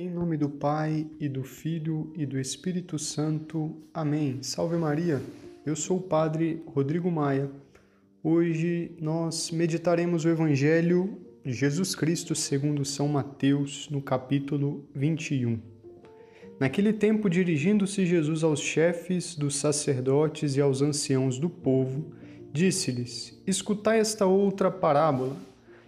Em nome do Pai e do Filho e do Espírito Santo. Amém. Salve Maria. Eu sou o Padre Rodrigo Maia. Hoje nós meditaremos o Evangelho de Jesus Cristo segundo São Mateus, no capítulo 21. Naquele tempo, dirigindo-se Jesus aos chefes dos sacerdotes e aos anciãos do povo, disse-lhes: Escutai esta outra parábola.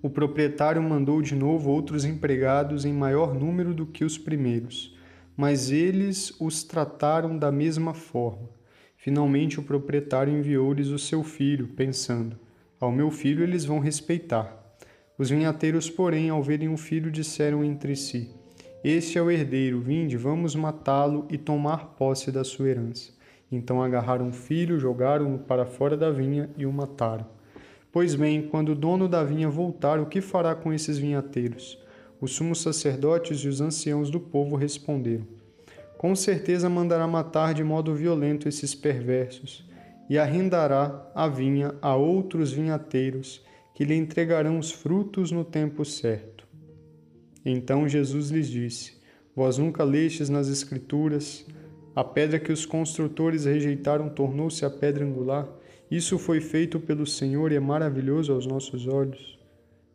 o proprietário mandou de novo outros empregados em maior número do que os primeiros, mas eles os trataram da mesma forma. Finalmente, o proprietário enviou-lhes o seu filho, pensando: Ao meu filho eles vão respeitar. Os vinhateiros, porém, ao verem o filho, disseram entre si: Este é o herdeiro, vinde, vamos matá-lo e tomar posse da sua herança. Então agarraram o filho, jogaram-no para fora da vinha e o mataram. Pois bem, quando o dono da vinha voltar, o que fará com esses vinhateiros? Os sumos sacerdotes e os anciãos do povo responderam: Com certeza mandará matar de modo violento esses perversos, e arrendará a vinha a outros vinhateiros, que lhe entregarão os frutos no tempo certo. Então Jesus lhes disse: Vós nunca lestes nas Escrituras, a pedra que os construtores rejeitaram tornou-se a pedra angular. Isso foi feito pelo Senhor e é maravilhoso aos nossos olhos.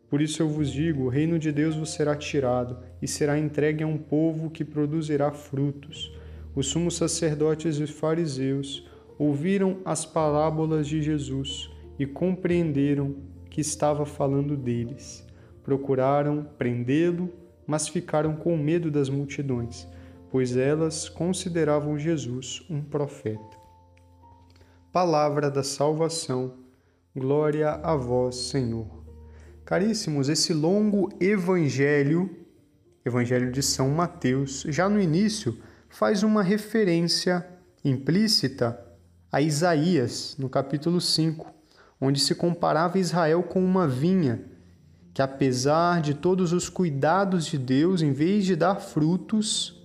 Por isso eu vos digo: o reino de Deus vos será tirado e será entregue a um povo que produzirá frutos. Os sumos sacerdotes e fariseus ouviram as parábolas de Jesus e compreenderam que estava falando deles. Procuraram prendê-lo, mas ficaram com medo das multidões, pois elas consideravam Jesus um profeta. Palavra da salvação. Glória a vós, Senhor. Caríssimos, esse longo evangelho, Evangelho de São Mateus, já no início faz uma referência implícita a Isaías, no capítulo 5, onde se comparava Israel com uma vinha, que apesar de todos os cuidados de Deus, em vez de dar frutos,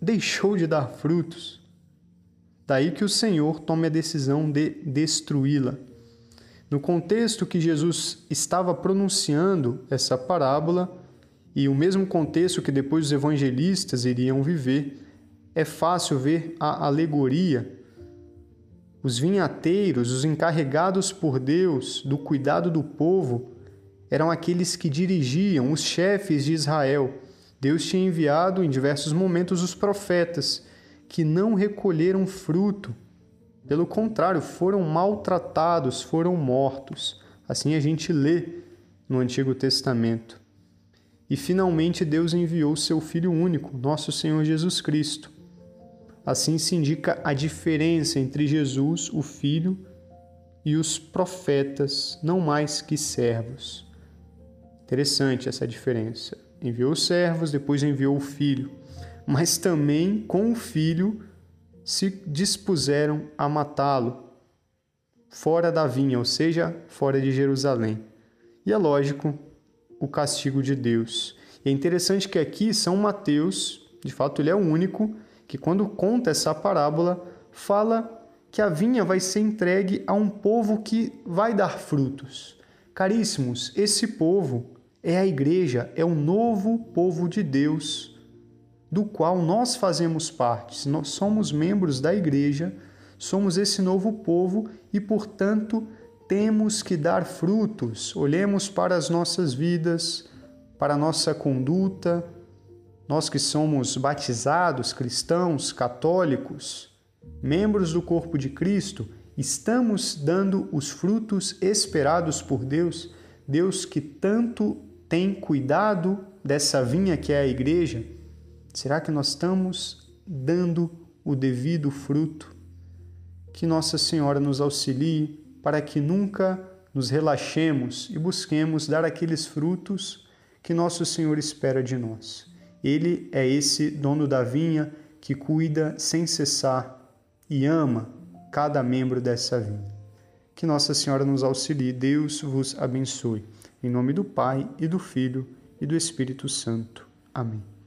deixou de dar frutos. Daí que o Senhor tome a decisão de destruí-la. No contexto que Jesus estava pronunciando essa parábola, e o mesmo contexto que depois os evangelistas iriam viver, é fácil ver a alegoria. Os vinhateiros, os encarregados por Deus do cuidado do povo, eram aqueles que dirigiam os chefes de Israel. Deus tinha enviado em diversos momentos os profetas que não recolheram fruto. Pelo contrário, foram maltratados, foram mortos. Assim a gente lê no Antigo Testamento. E finalmente Deus enviou seu Filho único, nosso Senhor Jesus Cristo. Assim se indica a diferença entre Jesus, o Filho, e os profetas, não mais que servos. Interessante essa diferença. Enviou os servos, depois enviou o Filho mas também com o filho se dispuseram a matá-lo fora da vinha, ou seja, fora de Jerusalém. E é lógico o castigo de Deus. E é interessante que aqui São Mateus, de fato ele é o único que quando conta essa parábola fala que a vinha vai ser entregue a um povo que vai dar frutos. Caríssimos, esse povo é a igreja, é o novo povo de Deus do qual nós fazemos parte. Nós somos membros da igreja, somos esse novo povo e, portanto, temos que dar frutos. Olhemos para as nossas vidas, para a nossa conduta. Nós que somos batizados, cristãos, católicos, membros do corpo de Cristo, estamos dando os frutos esperados por Deus, Deus que tanto tem cuidado dessa vinha que é a igreja Será que nós estamos dando o devido fruto? Que Nossa Senhora nos auxilie para que nunca nos relaxemos e busquemos dar aqueles frutos que Nosso Senhor espera de nós. Ele é esse dono da vinha que cuida sem cessar e ama cada membro dessa vinha. Que Nossa Senhora nos auxilie, Deus vos abençoe. Em nome do Pai e do Filho e do Espírito Santo. Amém.